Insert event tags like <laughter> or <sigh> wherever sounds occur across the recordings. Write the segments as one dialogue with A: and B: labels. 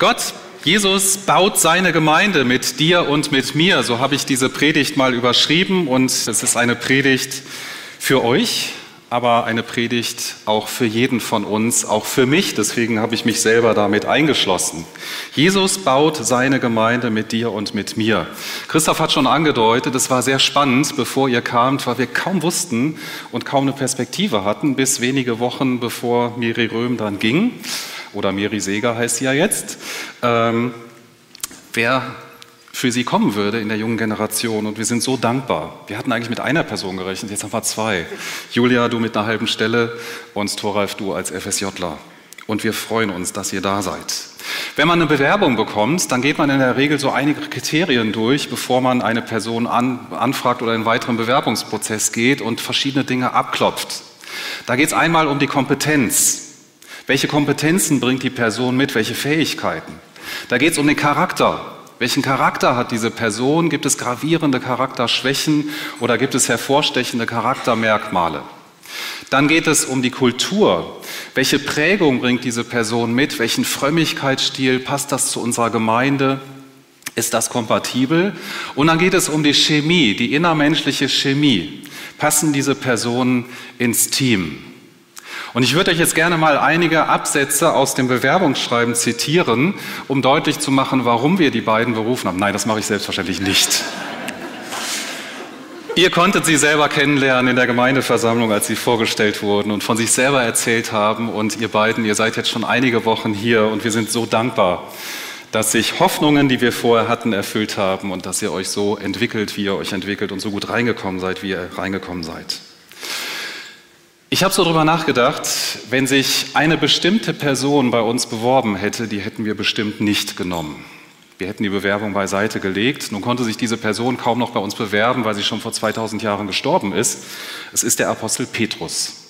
A: Gott, Jesus baut seine Gemeinde mit dir und mit mir. So habe ich diese Predigt mal überschrieben und es ist eine Predigt für euch, aber eine Predigt auch für jeden von uns, auch für mich. Deswegen habe ich mich selber damit eingeschlossen. Jesus baut seine Gemeinde mit dir und mit mir. Christoph hat schon angedeutet, es war sehr spannend, bevor ihr kamt, weil wir kaum wussten und kaum eine Perspektive hatten, bis wenige Wochen bevor Miri Röhm dann ging oder Miri Seger heißt sie ja jetzt, ähm, wer für sie kommen würde in der jungen Generation. Und wir sind so dankbar. Wir hatten eigentlich mit einer Person gerechnet, jetzt haben wir zwei. Julia, du mit einer halben Stelle und Thoralf, du als FSJler. Und wir freuen uns, dass ihr da seid. Wenn man eine Bewerbung bekommt, dann geht man in der Regel so einige Kriterien durch, bevor man eine Person an, anfragt oder in einen weiteren Bewerbungsprozess geht und verschiedene Dinge abklopft. Da geht es einmal um die Kompetenz. Welche Kompetenzen bringt die Person mit? Welche Fähigkeiten? Da geht es um den Charakter. Welchen Charakter hat diese Person? Gibt es gravierende Charakterschwächen oder gibt es hervorstechende Charaktermerkmale? Dann geht es um die Kultur. Welche Prägung bringt diese Person mit? Welchen Frömmigkeitsstil? Passt das zu unserer Gemeinde? Ist das kompatibel? Und dann geht es um die Chemie, die innermenschliche Chemie. Passen diese Personen ins Team? Und ich würde euch jetzt gerne mal einige Absätze aus dem Bewerbungsschreiben zitieren, um deutlich zu machen, warum wir die beiden berufen haben. Nein, das mache ich selbstverständlich nicht. Ihr konntet sie selber kennenlernen in der Gemeindeversammlung, als sie vorgestellt wurden und von sich selber erzählt haben. Und ihr beiden, ihr seid jetzt schon einige Wochen hier und wir sind so dankbar, dass sich Hoffnungen, die wir vorher hatten, erfüllt haben und dass ihr euch so entwickelt, wie ihr euch entwickelt und so gut reingekommen seid, wie ihr reingekommen seid. Ich habe so darüber nachgedacht, wenn sich eine bestimmte Person bei uns beworben hätte, die hätten wir bestimmt nicht genommen. Wir hätten die Bewerbung beiseite gelegt. Nun konnte sich diese Person kaum noch bei uns bewerben, weil sie schon vor 2000 Jahren gestorben ist. Es ist der Apostel Petrus.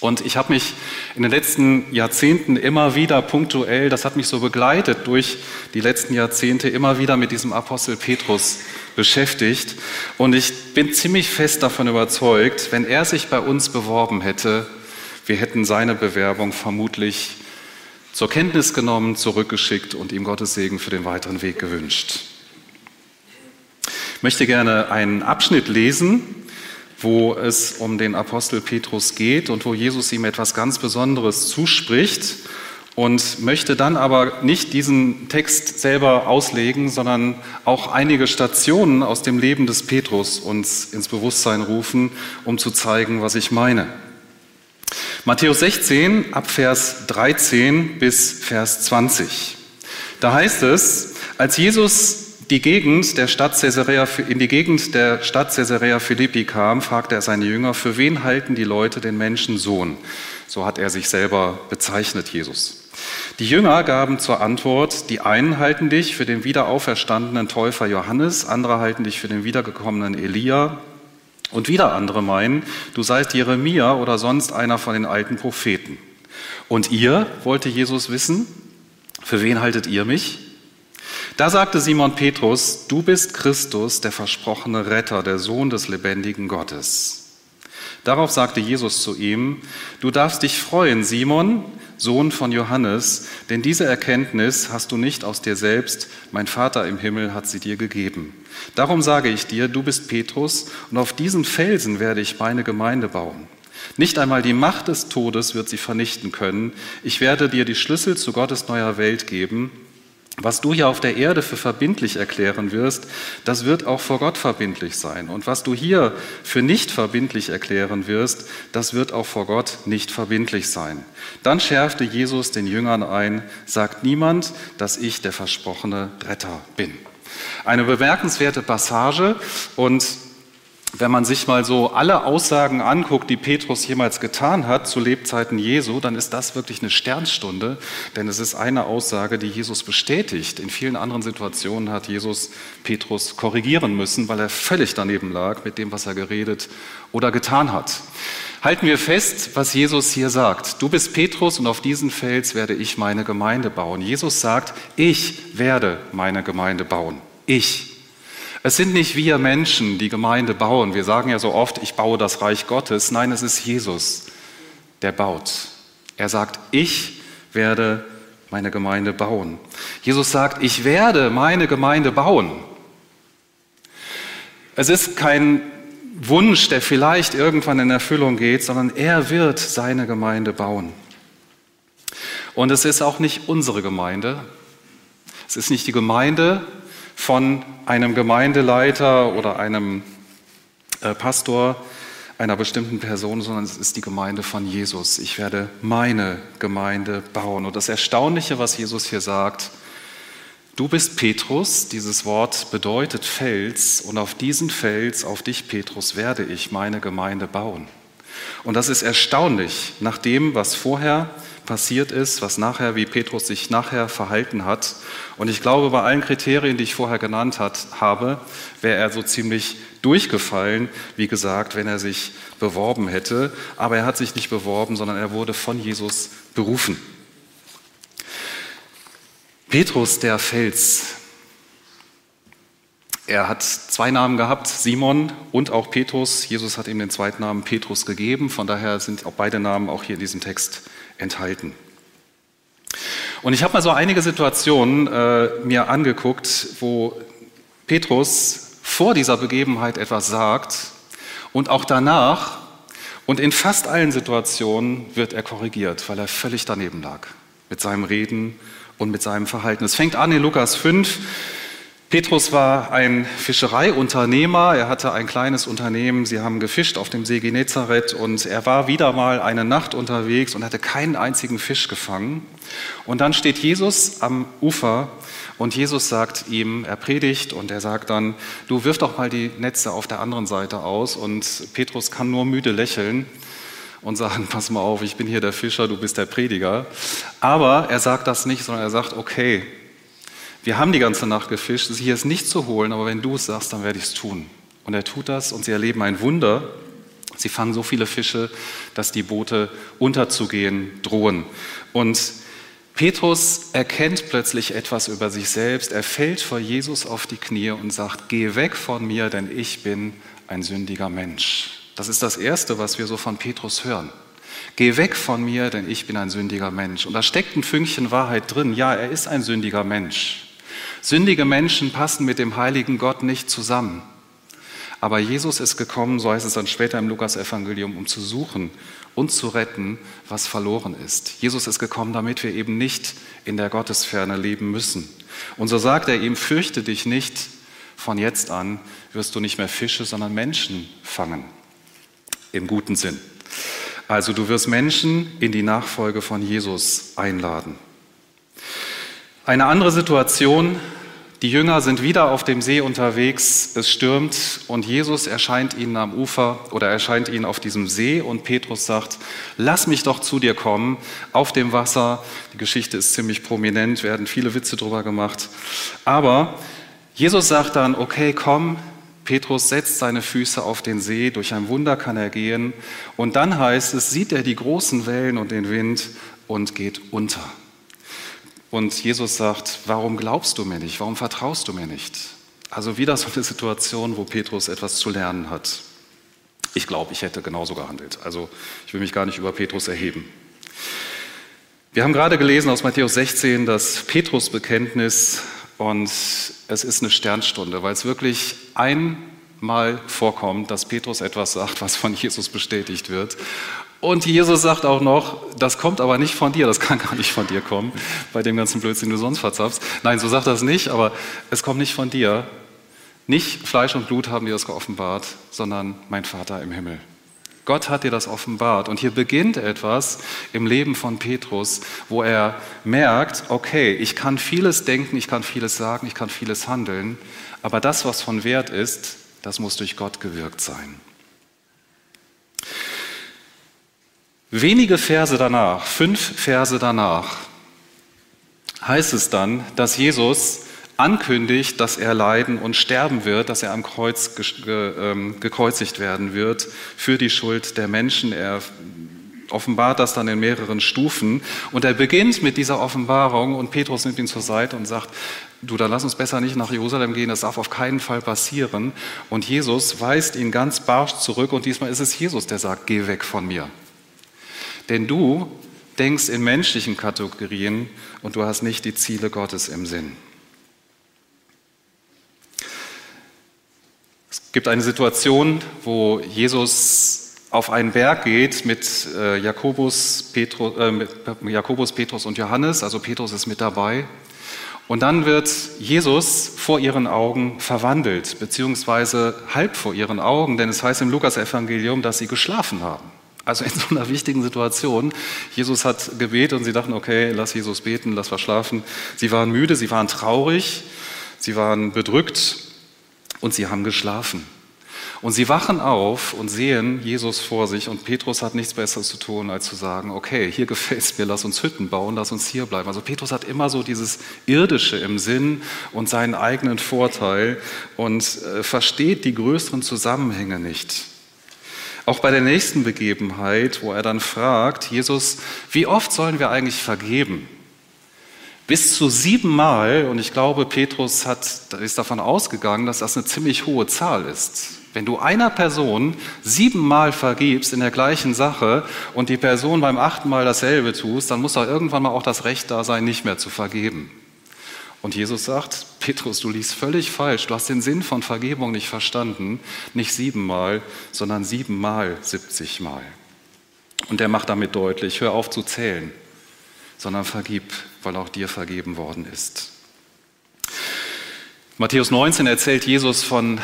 A: Und ich habe mich in den letzten Jahrzehnten immer wieder punktuell, das hat mich so begleitet durch die letzten Jahrzehnte, immer wieder mit diesem Apostel Petrus beschäftigt. Und ich bin ziemlich fest davon überzeugt, wenn er sich bei uns beworben hätte, wir hätten seine Bewerbung vermutlich zur Kenntnis genommen, zurückgeschickt und ihm Gottes Segen für den weiteren Weg gewünscht. Ich möchte gerne einen Abschnitt lesen wo es um den Apostel Petrus geht und wo Jesus ihm etwas ganz Besonderes zuspricht und möchte dann aber nicht diesen Text selber auslegen, sondern auch einige Stationen aus dem Leben des Petrus uns ins Bewusstsein rufen, um zu zeigen, was ich meine. Matthäus 16 ab Vers 13 bis Vers 20. Da heißt es, als Jesus die Gegend der Stadt Caesarea, in die Gegend der Stadt Caesarea Philippi kam, fragte er seine Jünger, für wen halten die Leute den Menschen Sohn? So hat er sich selber bezeichnet, Jesus. Die Jünger gaben zur Antwort, die einen halten dich für den wiederauferstandenen Täufer Johannes, andere halten dich für den wiedergekommenen Elia und wieder andere meinen, du seist Jeremia oder sonst einer von den alten Propheten. Und ihr, wollte Jesus wissen, für wen haltet ihr mich? Da sagte Simon Petrus, du bist Christus, der versprochene Retter, der Sohn des lebendigen Gottes. Darauf sagte Jesus zu ihm, du darfst dich freuen, Simon, Sohn von Johannes, denn diese Erkenntnis hast du nicht aus dir selbst, mein Vater im Himmel hat sie dir gegeben. Darum sage ich dir, du bist Petrus, und auf diesen Felsen werde ich meine Gemeinde bauen. Nicht einmal die Macht des Todes wird sie vernichten können. Ich werde dir die Schlüssel zu Gottes neuer Welt geben. Was du hier auf der Erde für verbindlich erklären wirst, das wird auch vor Gott verbindlich sein. Und was du hier für nicht verbindlich erklären wirst, das wird auch vor Gott nicht verbindlich sein. Dann schärfte Jesus den Jüngern ein, sagt niemand, dass ich der versprochene Retter bin. Eine bemerkenswerte Passage und wenn man sich mal so alle Aussagen anguckt, die Petrus jemals getan hat zu Lebzeiten Jesu, dann ist das wirklich eine Sternstunde, denn es ist eine Aussage, die Jesus bestätigt. In vielen anderen Situationen hat Jesus Petrus korrigieren müssen, weil er völlig daneben lag mit dem, was er geredet oder getan hat. Halten wir fest, was Jesus hier sagt. Du bist Petrus und auf diesen Fels werde ich meine Gemeinde bauen. Jesus sagt, ich werde meine Gemeinde bauen. Ich. Es sind nicht wir Menschen, die Gemeinde bauen. Wir sagen ja so oft, ich baue das Reich Gottes. Nein, es ist Jesus, der baut. Er sagt, ich werde meine Gemeinde bauen. Jesus sagt, ich werde meine Gemeinde bauen. Es ist kein Wunsch, der vielleicht irgendwann in Erfüllung geht, sondern er wird seine Gemeinde bauen. Und es ist auch nicht unsere Gemeinde. Es ist nicht die Gemeinde von einem Gemeindeleiter oder einem äh, Pastor, einer bestimmten Person, sondern es ist die Gemeinde von Jesus. Ich werde meine Gemeinde bauen. Und das Erstaunliche, was Jesus hier sagt, du bist Petrus, dieses Wort bedeutet Fels, und auf diesen Fels, auf dich Petrus, werde ich meine Gemeinde bauen. Und das ist erstaunlich, nach dem, was vorher passiert ist, was nachher, wie Petrus sich nachher verhalten hat. Und ich glaube, bei allen Kriterien, die ich vorher genannt hat, habe, wäre er so ziemlich durchgefallen, wie gesagt, wenn er sich beworben hätte. Aber er hat sich nicht beworben, sondern er wurde von Jesus berufen. Petrus, der Fels. Er hat zwei Namen gehabt, Simon und auch Petrus. Jesus hat ihm den zweiten Namen Petrus gegeben. Von daher sind auch beide Namen auch hier in diesem Text enthalten. Und ich habe mal so einige Situationen äh, mir angeguckt, wo Petrus vor dieser Begebenheit etwas sagt und auch danach. Und in fast allen Situationen wird er korrigiert, weil er völlig daneben lag mit seinem Reden und mit seinem Verhalten. Es fängt an in Lukas 5. Petrus war ein Fischereiunternehmer, er hatte ein kleines Unternehmen, sie haben gefischt auf dem See Genezareth und er war wieder mal eine Nacht unterwegs und hatte keinen einzigen Fisch gefangen. Und dann steht Jesus am Ufer und Jesus sagt ihm, er predigt und er sagt dann, du wirf doch mal die Netze auf der anderen Seite aus und Petrus kann nur müde lächeln und sagen, pass mal auf, ich bin hier der Fischer, du bist der Prediger. Aber er sagt das nicht, sondern er sagt, okay, wir haben die ganze Nacht gefischt, hier ist nichts zu holen, aber wenn du es sagst, dann werde ich es tun. Und er tut das und sie erleben ein Wunder. Sie fangen so viele Fische, dass die Boote unterzugehen drohen. Und Petrus erkennt plötzlich etwas über sich selbst. Er fällt vor Jesus auf die Knie und sagt, geh weg von mir, denn ich bin ein sündiger Mensch. Das ist das Erste, was wir so von Petrus hören. Geh weg von mir, denn ich bin ein sündiger Mensch. Und da steckt ein Fünkchen Wahrheit drin. Ja, er ist ein sündiger Mensch. Sündige Menschen passen mit dem heiligen Gott nicht zusammen. Aber Jesus ist gekommen, so heißt es dann später im Lukas-Evangelium, um zu suchen und zu retten, was verloren ist. Jesus ist gekommen, damit wir eben nicht in der Gottesferne leben müssen. Und so sagt er ihm, fürchte dich nicht, von jetzt an wirst du nicht mehr Fische, sondern Menschen fangen. Im guten Sinn. Also du wirst Menschen in die Nachfolge von Jesus einladen. Eine andere Situation, die Jünger sind wieder auf dem See unterwegs, es stürmt und Jesus erscheint ihnen am Ufer oder erscheint ihnen auf diesem See und Petrus sagt, lass mich doch zu dir kommen auf dem Wasser. Die Geschichte ist ziemlich prominent, werden viele Witze drüber gemacht. Aber Jesus sagt dann, okay, komm, Petrus setzt seine Füße auf den See, durch ein Wunder kann er gehen und dann heißt es, sieht er die großen Wellen und den Wind und geht unter. Und Jesus sagt, warum glaubst du mir nicht? Warum vertraust du mir nicht? Also wieder so eine Situation, wo Petrus etwas zu lernen hat. Ich glaube, ich hätte genauso gehandelt. Also ich will mich gar nicht über Petrus erheben. Wir haben gerade gelesen aus Matthäus 16 das Petrus-Bekenntnis und es ist eine Sternstunde, weil es wirklich einmal vorkommt, dass Petrus etwas sagt, was von Jesus bestätigt wird. Und Jesus sagt auch noch, das kommt aber nicht von dir, das kann gar nicht von dir kommen, bei dem ganzen Blödsinn, den du sonst verzapfst. Nein, so sagt es nicht, aber es kommt nicht von dir. Nicht Fleisch und Blut haben dir das geoffenbart, sondern mein Vater im Himmel. Gott hat dir das offenbart. Und hier beginnt etwas im Leben von Petrus, wo er merkt, okay, ich kann vieles denken, ich kann vieles sagen, ich kann vieles handeln, aber das, was von Wert ist, Das muss durch Gott gewirkt sein. Wenige Verse danach, fünf Verse danach, heißt es dann, dass Jesus ankündigt, dass er leiden und sterben wird, dass er am Kreuz ähm, gekreuzigt werden wird für die Schuld der Menschen. Er offenbart das dann in mehreren Stufen und er beginnt mit dieser Offenbarung und Petrus nimmt ihn zur Seite und sagt, du, dann lass uns besser nicht nach Jerusalem gehen, das darf auf keinen Fall passieren. Und Jesus weist ihn ganz barsch zurück und diesmal ist es Jesus, der sagt, geh weg von mir. Denn du denkst in menschlichen Kategorien und du hast nicht die Ziele Gottes im Sinn. Es gibt eine Situation, wo Jesus auf einen Berg geht mit äh, Jakobus, Petrus, äh, mit Jakobus, Petrus und Johannes, also Petrus ist mit dabei. Und dann wird Jesus vor ihren Augen verwandelt, beziehungsweise halb vor ihren Augen, denn es heißt im Lukas-Evangelium, dass sie geschlafen haben. Also in so einer wichtigen Situation. Jesus hat gebetet und sie dachten, okay, lass Jesus beten, lass verschlafen. Sie waren müde, sie waren traurig, sie waren bedrückt und sie haben geschlafen. Und sie wachen auf und sehen Jesus vor sich und Petrus hat nichts Besseres zu tun, als zu sagen, okay, hier gefällt es mir, lass uns Hütten bauen, lass uns hier bleiben. Also Petrus hat immer so dieses Irdische im Sinn und seinen eigenen Vorteil und äh, versteht die größeren Zusammenhänge nicht. Auch bei der nächsten Begebenheit, wo er dann fragt, Jesus, wie oft sollen wir eigentlich vergeben? Bis zu siebenmal, und ich glaube, Petrus hat, ist davon ausgegangen, dass das eine ziemlich hohe Zahl ist. Wenn du einer Person siebenmal vergibst in der gleichen Sache und die Person beim achten Mal dasselbe tust, dann muss doch irgendwann mal auch das Recht da sein, nicht mehr zu vergeben. Und Jesus sagt, Petrus, du liest völlig falsch, du hast den Sinn von Vergebung nicht verstanden, nicht siebenmal, sondern siebenmal, siebzigmal. Und er macht damit deutlich, hör auf zu zählen, sondern vergib weil auch dir vergeben worden ist. Matthäus 19 erzählt Jesus von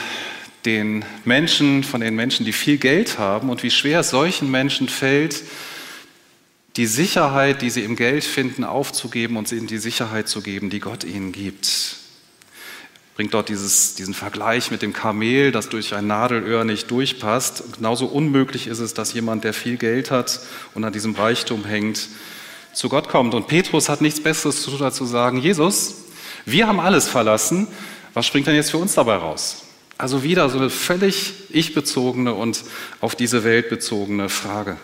A: den Menschen, von den Menschen, die viel Geld haben und wie schwer es solchen Menschen fällt, die Sicherheit, die sie im Geld finden, aufzugeben und ihnen die Sicherheit zu geben, die Gott ihnen gibt. Bringt dort dieses, diesen Vergleich mit dem Kamel, das durch ein Nadelöhr nicht durchpasst. genauso unmöglich ist es, dass jemand, der viel Geld hat und an diesem Reichtum hängt, zu Gott kommt. Und Petrus hat nichts Besseres zu tun, als zu sagen, Jesus, wir haben alles verlassen, was springt denn jetzt für uns dabei raus? Also wieder so eine völlig ich-bezogene und auf diese Welt bezogene Frage.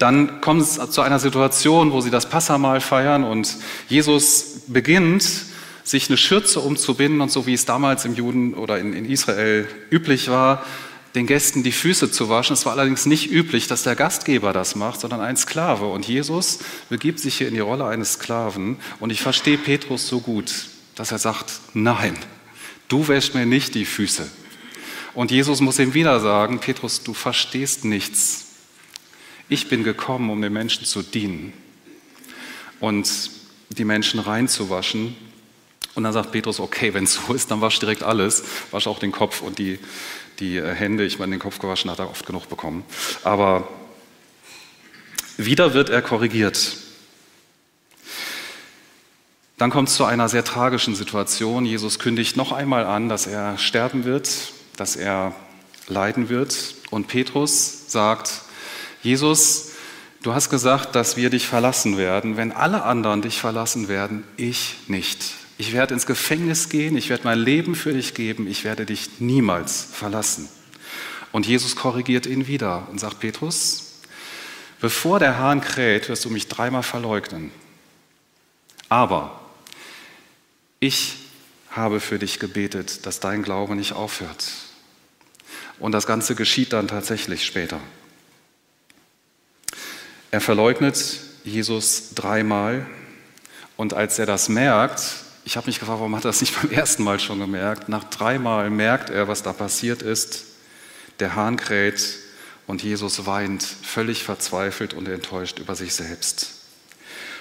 A: Dann kommt es zu einer Situation, wo sie das Passamal feiern und Jesus beginnt, sich eine Schürze umzubinden und so wie es damals im Juden oder in, in Israel üblich war, den Gästen die Füße zu waschen. Es war allerdings nicht üblich, dass der Gastgeber das macht, sondern ein Sklave. Und Jesus begibt sich hier in die Rolle eines Sklaven. Und ich verstehe Petrus so gut, dass er sagt, nein, du wäschst mir nicht die Füße. Und Jesus muss ihm wieder sagen, Petrus, du verstehst nichts. Ich bin gekommen, um den Menschen zu dienen und die Menschen reinzuwaschen. Und dann sagt Petrus, okay, wenn es so ist, dann wasch direkt alles, wasch auch den Kopf und die, die äh, Hände, ich meine, den Kopf gewaschen hat er oft genug bekommen. Aber wieder wird er korrigiert. Dann kommt es zu einer sehr tragischen Situation. Jesus kündigt noch einmal an, dass er sterben wird, dass er leiden wird. Und Petrus sagt, Jesus, du hast gesagt, dass wir dich verlassen werden. Wenn alle anderen dich verlassen werden, ich nicht. Ich werde ins Gefängnis gehen, ich werde mein Leben für dich geben, ich werde dich niemals verlassen. Und Jesus korrigiert ihn wieder und sagt, Petrus, bevor der Hahn kräht, wirst du mich dreimal verleugnen. Aber ich habe für dich gebetet, dass dein Glaube nicht aufhört. Und das Ganze geschieht dann tatsächlich später. Er verleugnet Jesus dreimal und als er das merkt, ich habe mich gefragt, warum hat er das nicht <laughs> beim ersten Mal schon gemerkt? Nach dreimal merkt er, was da passiert ist. Der Hahn kräht und Jesus weint, völlig verzweifelt und enttäuscht über sich selbst.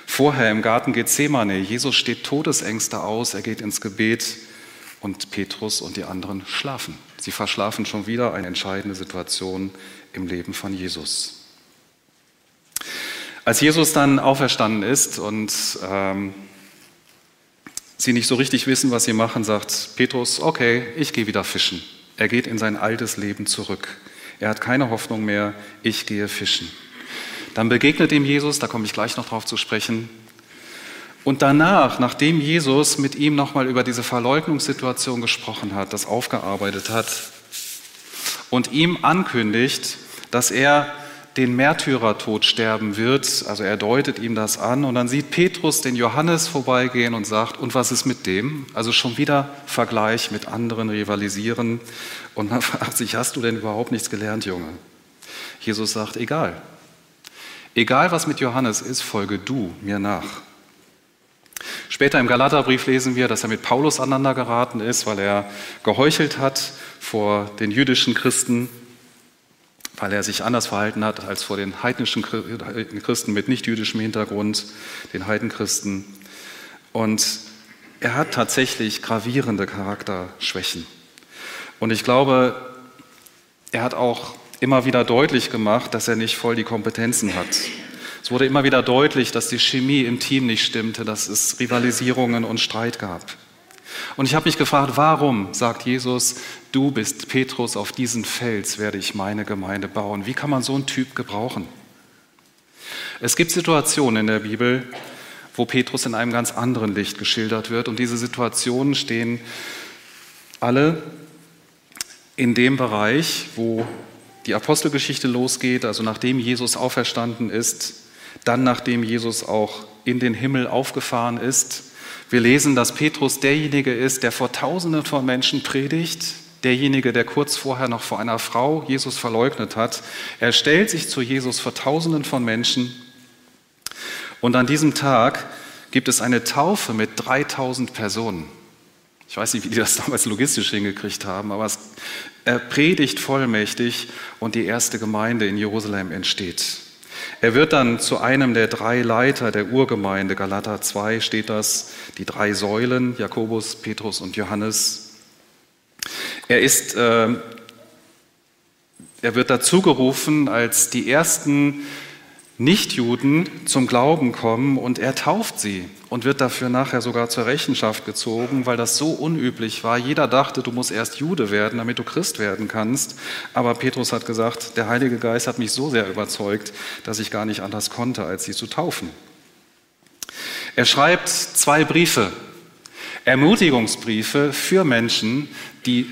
A: Vorher im Garten Gethsemane, Jesus steht Todesängste aus, er geht ins Gebet und Petrus und die anderen schlafen. Sie verschlafen schon wieder eine entscheidende Situation im Leben von Jesus. Als Jesus dann auferstanden ist und ähm, sie nicht so richtig wissen, was sie machen, sagt Petrus, okay, ich gehe wieder fischen. Er geht in sein altes Leben zurück. Er hat keine Hoffnung mehr, ich gehe fischen. Dann begegnet ihm Jesus, da komme ich gleich noch drauf zu sprechen. Und danach, nachdem Jesus mit ihm nochmal über diese Verleugnungssituation gesprochen hat, das aufgearbeitet hat und ihm ankündigt, dass er den Märtyrertod sterben wird, also er deutet ihm das an und dann sieht Petrus den Johannes vorbeigehen und sagt, und was ist mit dem? Also schon wieder Vergleich mit anderen rivalisieren und man <laughs> fragt sich, hast du denn überhaupt nichts gelernt, Junge? Jesus sagt, egal. Egal was mit Johannes ist, folge du mir nach. Später im Galaterbrief lesen wir, dass er mit Paulus aneinander geraten ist, weil er geheuchelt hat vor den jüdischen Christen, weil er sich anders verhalten hat als vor den heidnischen Christen mit nicht-jüdischem Hintergrund, den Heidenchristen. Und er hat tatsächlich gravierende Charakterschwächen. Und ich glaube, er hat auch immer wieder deutlich gemacht, dass er nicht voll die Kompetenzen hat. Es wurde immer wieder deutlich, dass die Chemie im Team nicht stimmte, dass es Rivalisierungen und Streit gab. Und ich habe mich gefragt, warum sagt Jesus, du bist Petrus, auf diesen Fels werde ich meine Gemeinde bauen. Wie kann man so einen Typ gebrauchen? Es gibt Situationen in der Bibel, wo Petrus in einem ganz anderen Licht geschildert wird. Und diese Situationen stehen alle in dem Bereich, wo die Apostelgeschichte losgeht, also nachdem Jesus auferstanden ist, dann nachdem Jesus auch in den Himmel aufgefahren ist. Wir lesen, dass Petrus derjenige ist, der vor Tausenden von Menschen predigt, derjenige, der kurz vorher noch vor einer Frau Jesus verleugnet hat. Er stellt sich zu Jesus vor Tausenden von Menschen und an diesem Tag gibt es eine Taufe mit 3000 Personen. Ich weiß nicht, wie die das damals logistisch hingekriegt haben, aber er predigt vollmächtig und die erste Gemeinde in Jerusalem entsteht. Er wird dann zu einem der drei Leiter der Urgemeinde, Galater 2 steht das, die drei Säulen, Jakobus, Petrus und Johannes. Er ist, äh, er wird dazu gerufen, als die ersten Nichtjuden zum Glauben kommen und er tauft sie und wird dafür nachher sogar zur Rechenschaft gezogen, weil das so unüblich war. Jeder dachte, du musst erst Jude werden, damit du Christ werden kannst. Aber Petrus hat gesagt, der Heilige Geist hat mich so sehr überzeugt, dass ich gar nicht anders konnte, als sie zu taufen. Er schreibt zwei Briefe, Ermutigungsbriefe für Menschen, die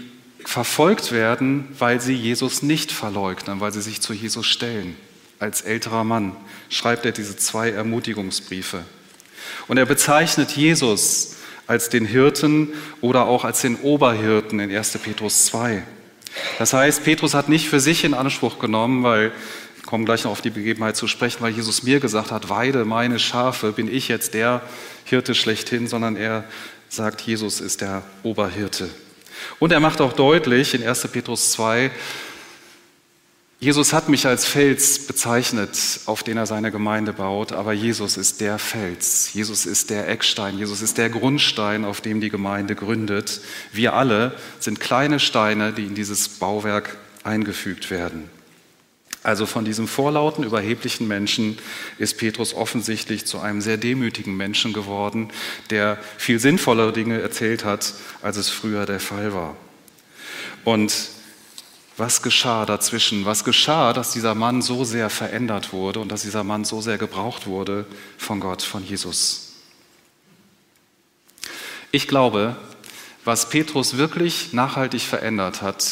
A: verfolgt werden, weil sie Jesus nicht verleugnen, weil sie sich zu Jesus stellen als älterer Mann schreibt er diese zwei Ermutigungsbriefe. Und er bezeichnet Jesus als den Hirten oder auch als den Oberhirten in 1. Petrus 2. Das heißt, Petrus hat nicht für sich in Anspruch genommen, weil, wir kommen gleich noch auf die Begebenheit zu sprechen, weil Jesus mir gesagt hat, weide meine Schafe, bin ich jetzt der Hirte schlechthin, sondern er sagt, Jesus ist der Oberhirte. Und er macht auch deutlich in 1. Petrus 2, Jesus hat mich als Fels bezeichnet, auf den er seine Gemeinde baut, aber Jesus ist der Fels, Jesus ist der Eckstein, Jesus ist der Grundstein, auf dem die Gemeinde gründet. Wir alle sind kleine Steine, die in dieses Bauwerk eingefügt werden. Also von diesem vorlauten, überheblichen Menschen ist Petrus offensichtlich zu einem sehr demütigen Menschen geworden, der viel sinnvollere Dinge erzählt hat, als es früher der Fall war. Und was geschah dazwischen? Was geschah, dass dieser Mann so sehr verändert wurde und dass dieser Mann so sehr gebraucht wurde von Gott, von Jesus? Ich glaube, was Petrus wirklich nachhaltig verändert hat,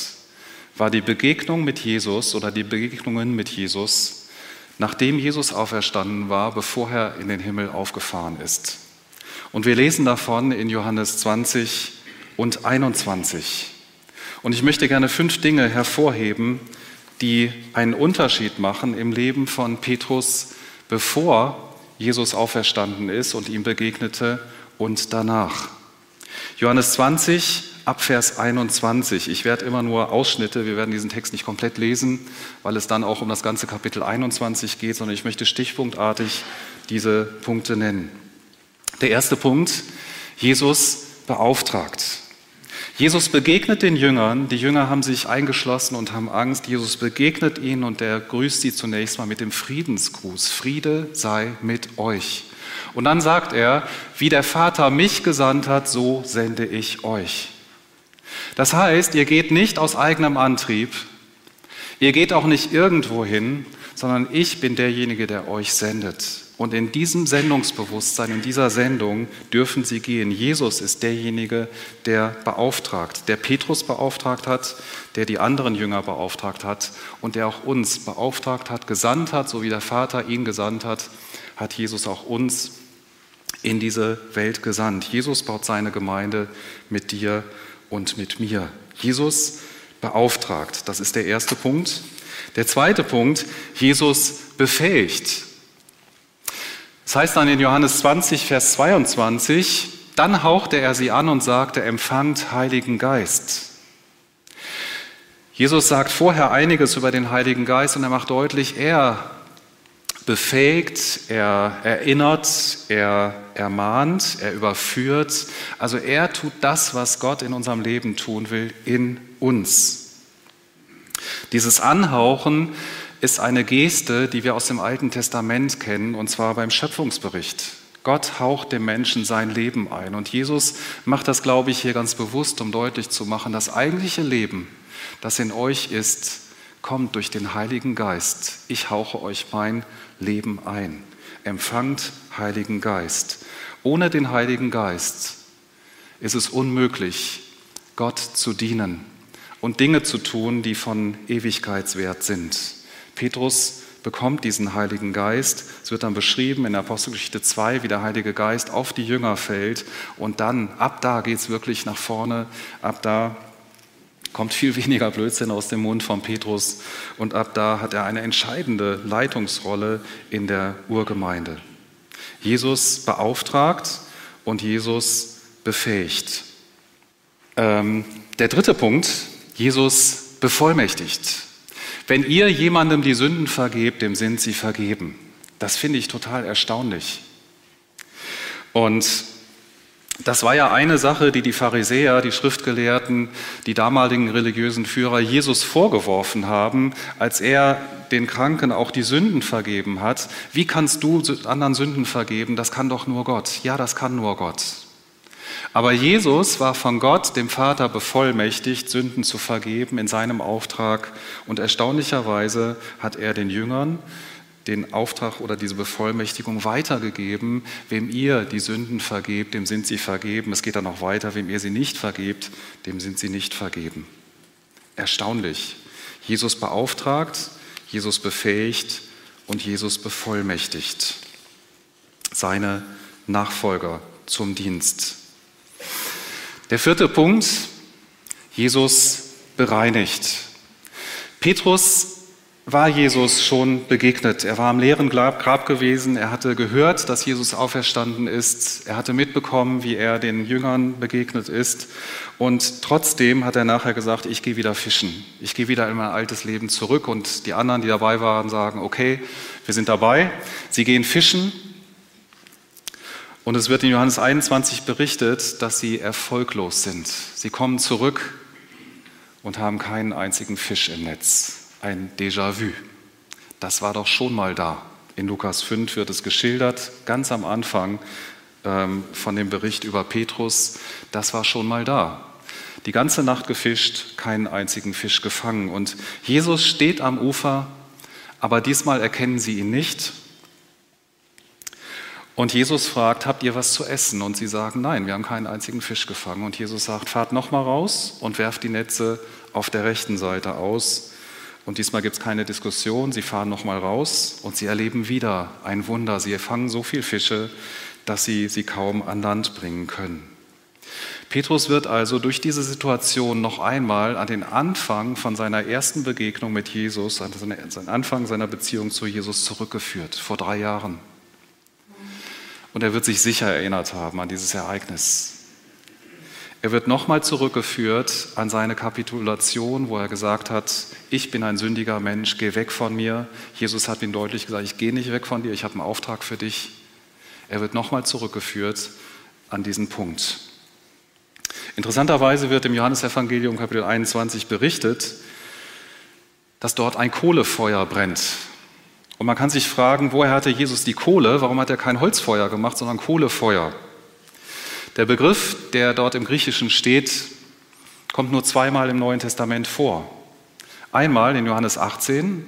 A: war die Begegnung mit Jesus oder die Begegnungen mit Jesus, nachdem Jesus auferstanden war, bevor er in den Himmel aufgefahren ist. Und wir lesen davon in Johannes 20 und 21. Und ich möchte gerne fünf Dinge hervorheben, die einen Unterschied machen im Leben von Petrus, bevor Jesus auferstanden ist und ihm begegnete und danach. Johannes 20, Abvers 21. Ich werde immer nur Ausschnitte, wir werden diesen Text nicht komplett lesen, weil es dann auch um das ganze Kapitel 21 geht, sondern ich möchte stichpunktartig diese Punkte nennen. Der erste Punkt, Jesus beauftragt. Jesus begegnet den Jüngern, die Jünger haben sich eingeschlossen und haben Angst. Jesus begegnet ihnen und er grüßt sie zunächst mal mit dem Friedensgruß. Friede sei mit euch. Und dann sagt er, wie der Vater mich gesandt hat, so sende ich euch. Das heißt, ihr geht nicht aus eigenem Antrieb, ihr geht auch nicht irgendwo hin, sondern ich bin derjenige, der euch sendet. Und in diesem Sendungsbewusstsein, in dieser Sendung dürfen sie gehen. Jesus ist derjenige, der beauftragt, der Petrus beauftragt hat, der die anderen Jünger beauftragt hat und der auch uns beauftragt hat, gesandt hat, so wie der Vater ihn gesandt hat, hat Jesus auch uns in diese Welt gesandt. Jesus baut seine Gemeinde mit dir und mit mir. Jesus beauftragt, das ist der erste Punkt. Der zweite Punkt, Jesus befähigt. Das heißt dann in Johannes 20, Vers 22, dann hauchte er sie an und sagte, empfangt Heiligen Geist. Jesus sagt vorher einiges über den Heiligen Geist und er macht deutlich, er befähigt, er erinnert, er ermahnt, er überführt. Also er tut das, was Gott in unserem Leben tun will, in uns. Dieses Anhauchen ist eine Geste, die wir aus dem Alten Testament kennen, und zwar beim Schöpfungsbericht. Gott haucht dem Menschen sein Leben ein. Und Jesus macht das, glaube ich, hier ganz bewusst, um deutlich zu machen, das eigentliche Leben, das in euch ist, kommt durch den Heiligen Geist. Ich hauche euch mein Leben ein. Empfangt Heiligen Geist. Ohne den Heiligen Geist ist es unmöglich, Gott zu dienen und Dinge zu tun, die von Ewigkeitswert sind. Petrus bekommt diesen Heiligen Geist. Es wird dann beschrieben in der Apostelgeschichte 2, wie der Heilige Geist auf die Jünger fällt. Und dann, ab da geht es wirklich nach vorne. Ab da kommt viel <laughs> weniger Blödsinn aus dem Mund von Petrus. Und ab da hat er eine entscheidende Leitungsrolle in der Urgemeinde. Jesus beauftragt und Jesus befähigt. Ähm, der dritte Punkt, Jesus bevollmächtigt. Wenn ihr jemandem die Sünden vergebt, dem sind sie vergeben. Das finde ich total erstaunlich. Und das war ja eine Sache, die die Pharisäer, die Schriftgelehrten, die damaligen religiösen Führer Jesus vorgeworfen haben, als er den Kranken auch die Sünden vergeben hat. Wie kannst du anderen Sünden vergeben? Das kann doch nur Gott. Ja, das kann nur Gott. Aber Jesus war von Gott, dem Vater, bevollmächtigt, Sünden zu vergeben in seinem Auftrag. Und erstaunlicherweise hat er den Jüngern den Auftrag oder diese Bevollmächtigung weitergegeben. Wem ihr die Sünden vergebt, dem sind sie vergeben. Es geht dann noch weiter. Wem ihr sie nicht vergebt, dem sind sie nicht vergeben. Erstaunlich. Jesus beauftragt, Jesus befähigt und Jesus bevollmächtigt seine Nachfolger zum Dienst. Der vierte Punkt, Jesus bereinigt. Petrus war Jesus schon begegnet. Er war am leeren Grab gewesen. Er hatte gehört, dass Jesus auferstanden ist. Er hatte mitbekommen, wie er den Jüngern begegnet ist. Und trotzdem hat er nachher gesagt, ich gehe wieder fischen. Ich gehe wieder in mein altes Leben zurück. Und die anderen, die dabei waren, sagen, okay, wir sind dabei. Sie gehen fischen und es wird in Johannes 21 berichtet, dass sie erfolglos sind. Sie kommen zurück und haben keinen einzigen Fisch im Netz. Ein Déjà-vu. Das war doch schon mal da. In Lukas 5 wird es geschildert, ganz am Anfang ähm, von dem Bericht über Petrus. Das war schon mal da. Die ganze Nacht gefischt, keinen einzigen Fisch gefangen. Und Jesus steht am Ufer, aber diesmal erkennen sie ihn nicht und Jesus fragt, habt ihr was zu essen? Und sie sagen, nein, wir haben keinen einzigen Fisch gefangen. Und Jesus sagt, fahrt nochmal raus und werft die Netze auf der rechten Seite aus. Und diesmal gibt es keine Diskussion, sie fahren nochmal raus und sie erleben wieder ein Wunder. Sie fangen so viel Fische, dass sie sie kaum an Land bringen können. Petrus wird also durch diese Situation noch einmal an den Anfang von seiner ersten Begegnung mit Jesus, an den Anfang seiner Beziehung zu Jesus zurückgeführt, vor drei Jahren. Und er wird sich sicher erinnert haben an dieses Ereignis. Er wird nochmal zurückgeführt an seine Kapitulation, wo er gesagt hat, ich bin ein sündiger Mensch, geh weg von mir. Jesus hat ihm deutlich gesagt, ich gehe nicht weg von dir, ich habe einen Auftrag für dich. Er wird nochmal zurückgeführt an diesen Punkt. Interessanterweise wird im Johannesevangelium Kapitel 21 berichtet, dass dort ein Kohlefeuer brennt Und man kann sich fragen, woher hatte Jesus die Kohle? Warum hat er kein Holzfeuer gemacht, sondern Kohlefeuer? Der Begriff, der dort im Griechischen steht, kommt nur zweimal im Neuen Testament vor. Einmal in Johannes 18,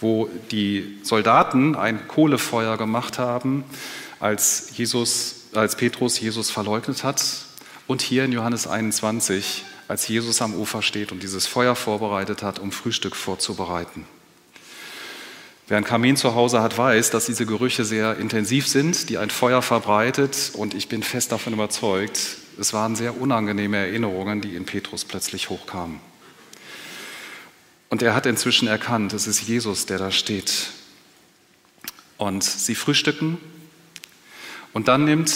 A: wo die Soldaten ein Kohlefeuer gemacht haben, als, Jesus, als Petrus Jesus verleugnet hat. Und hier in Johannes 21, als Jesus am Ufer steht und dieses Feuer vorbereitet hat, um Frühstück vorzubereiten. Wer einen Kamin zu Hause hat, weiß, dass diese Gerüche sehr intensiv sind, die ein Feuer verbreitet. Und ich bin fest davon überzeugt, es waren sehr unangenehme Erinnerungen, die in Petrus plötzlich hochkamen. Und er hat inzwischen erkannt, es ist Jesus, der da steht. Und sie frühstücken. Und dann nimmt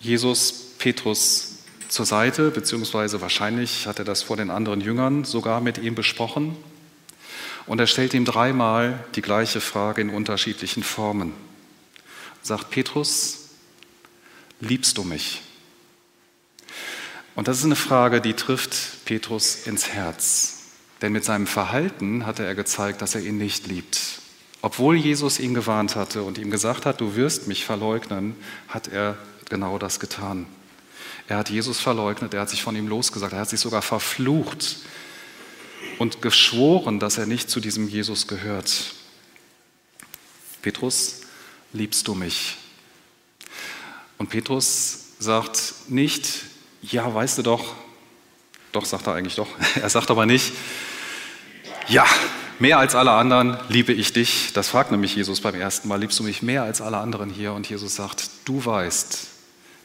A: Jesus Petrus zur Seite, beziehungsweise wahrscheinlich hat er das vor den anderen Jüngern sogar mit ihm besprochen. Und er stellt ihm dreimal die gleiche Frage in unterschiedlichen Formen. Sagt Petrus, liebst du mich? Und das ist eine Frage, die trifft Petrus ins Herz. Denn mit seinem Verhalten hatte er gezeigt, dass er ihn nicht liebt. Obwohl Jesus ihn gewarnt hatte und ihm gesagt hat, du wirst mich verleugnen, hat er genau das getan. Er hat Jesus verleugnet, er hat sich von ihm losgesagt, er hat sich sogar verflucht, und geschworen, dass er nicht zu diesem Jesus gehört. Petrus, liebst du mich? Und Petrus sagt nicht, ja, weißt du doch, doch sagt er eigentlich doch, <laughs> er sagt aber nicht, ja, mehr als alle anderen liebe ich dich. Das fragt nämlich Jesus beim ersten Mal, liebst du mich mehr als alle anderen hier? Und Jesus sagt, du weißt,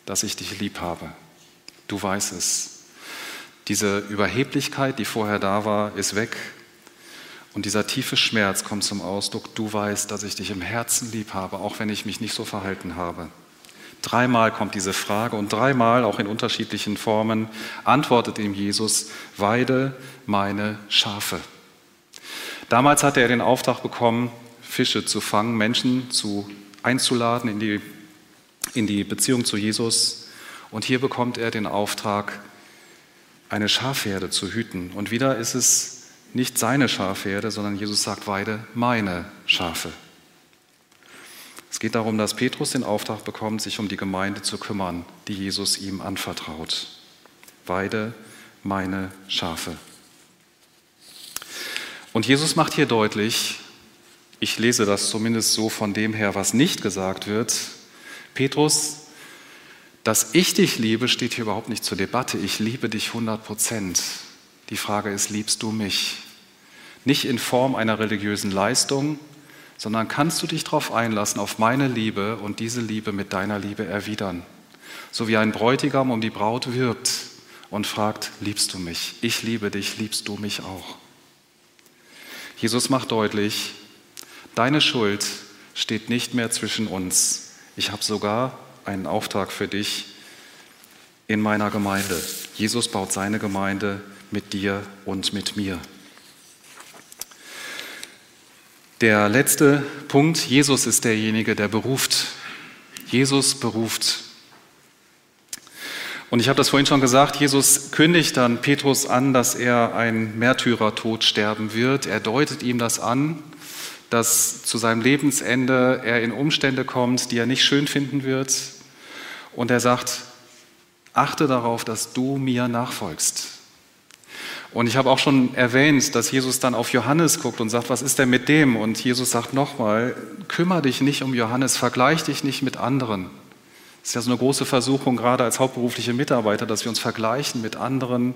A: dass ich dich lieb habe. Du weißt es. Diese Überheblichkeit, die vorher da war, ist weg. Und dieser tiefe Schmerz kommt zum Ausdruck, du weißt, dass ich dich im Herzen lieb habe, auch wenn ich mich nicht so verhalten habe. Dreimal kommt diese Frage und dreimal, auch in unterschiedlichen Formen, antwortet ihm Jesus, weide meine Schafe. Damals hatte er den Auftrag bekommen, Fische zu fangen, Menschen zu, einzuladen in die, in die Beziehung zu Jesus. Und hier bekommt er den Auftrag, eine Schafherde zu hüten. Und wieder ist es nicht seine Schafherde, sondern Jesus sagt, weide meine Schafe. Es geht darum, dass Petrus den Auftrag bekommt, sich um die Gemeinde zu kümmern, die Jesus ihm anvertraut. Weide meine Schafe. Und Jesus macht hier deutlich, ich lese das zumindest so von dem her, was nicht gesagt wird, Petrus dass ich dich liebe, steht hier überhaupt nicht zur Debatte. Ich liebe dich 100 Prozent. Die Frage ist, liebst du mich? Nicht in Form einer religiösen Leistung, sondern kannst du dich darauf einlassen, auf meine Liebe und diese Liebe mit deiner Liebe erwidern? So wie ein Bräutigam um die Braut wirbt und fragt, liebst du mich? Ich liebe dich, liebst du mich auch? Jesus macht deutlich, deine Schuld steht nicht mehr zwischen uns. Ich habe sogar einen Auftrag für dich in meiner Gemeinde. Jesus baut seine Gemeinde mit dir und mit mir. Der letzte Punkt, Jesus ist derjenige, der beruft. Jesus beruft. Und ich habe das vorhin schon gesagt, Jesus kündigt dann Petrus an, dass er ein Märtyrertod sterben wird. Er deutet ihm das an dass zu seinem Lebensende er in Umstände kommt, die er nicht schön finden wird. Und er sagt, achte darauf, dass du mir nachfolgst. Und ich habe auch schon erwähnt, dass Jesus dann auf Johannes guckt und sagt, was ist denn mit dem? Und Jesus sagt nochmal, kümmere dich nicht um Johannes, vergleich dich nicht mit anderen. Das ist ja so eine große Versuchung, gerade als hauptberufliche Mitarbeiter, dass wir uns vergleichen mit anderen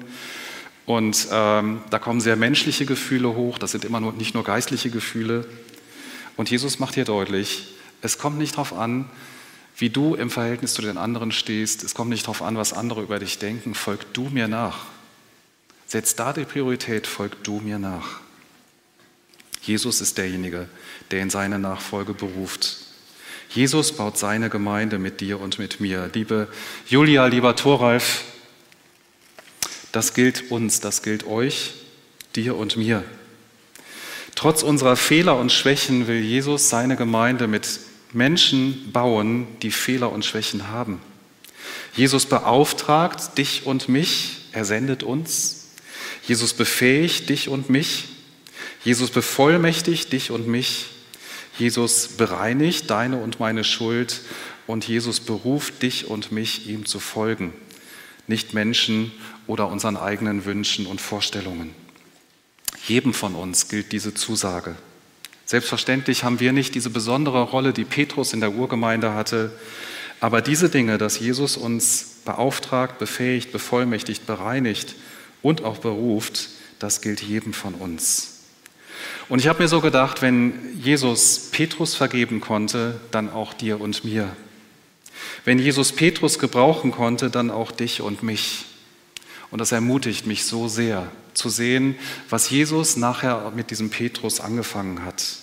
A: und ähm, da kommen sehr menschliche Gefühle hoch, das sind immer nur, nicht nur geistliche Gefühle. Und Jesus macht hier deutlich, es kommt nicht darauf an, wie du im Verhältnis zu den anderen stehst, es kommt nicht darauf an, was andere über dich denken, folg du mir nach. Setz da die Priorität, folg du mir nach. Jesus ist derjenige, der in seine Nachfolge beruft. Jesus baut seine Gemeinde mit dir und mit mir. Liebe Julia, lieber Thoralf, das gilt uns, das gilt euch, dir und mir. Trotz unserer Fehler und Schwächen will Jesus seine Gemeinde mit Menschen bauen, die Fehler und Schwächen haben. Jesus beauftragt dich und mich, er sendet uns. Jesus befähigt dich und mich. Jesus bevollmächtigt dich und mich. Jesus bereinigt deine und meine Schuld und Jesus beruft dich und mich, ihm zu folgen, nicht Menschen oder unseren eigenen Wünschen und Vorstellungen. Jedem von uns gilt diese Zusage. Selbstverständlich haben wir nicht diese besondere Rolle, die Petrus in der Urgemeinde hatte, aber diese Dinge, dass Jesus uns beauftragt, befähigt, bevollmächtigt, bereinigt und auch beruft, das gilt jedem von uns. Und ich habe mir so gedacht, wenn Jesus Petrus vergeben konnte, dann auch dir und mir. Wenn Jesus Petrus gebrauchen konnte, dann auch dich und mich. Und das ermutigt mich so sehr zu sehen, was Jesus nachher mit diesem Petrus angefangen hat.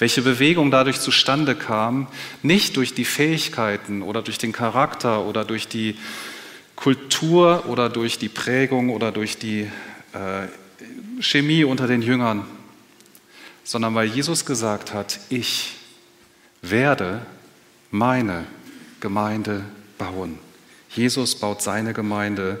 A: Welche Bewegung dadurch zustande kam, nicht durch die Fähigkeiten oder durch den Charakter oder durch die Kultur oder durch die Prägung oder durch die äh, Chemie unter den Jüngern, sondern weil Jesus gesagt hat, ich werde meine Gemeinde bauen. Jesus baut seine Gemeinde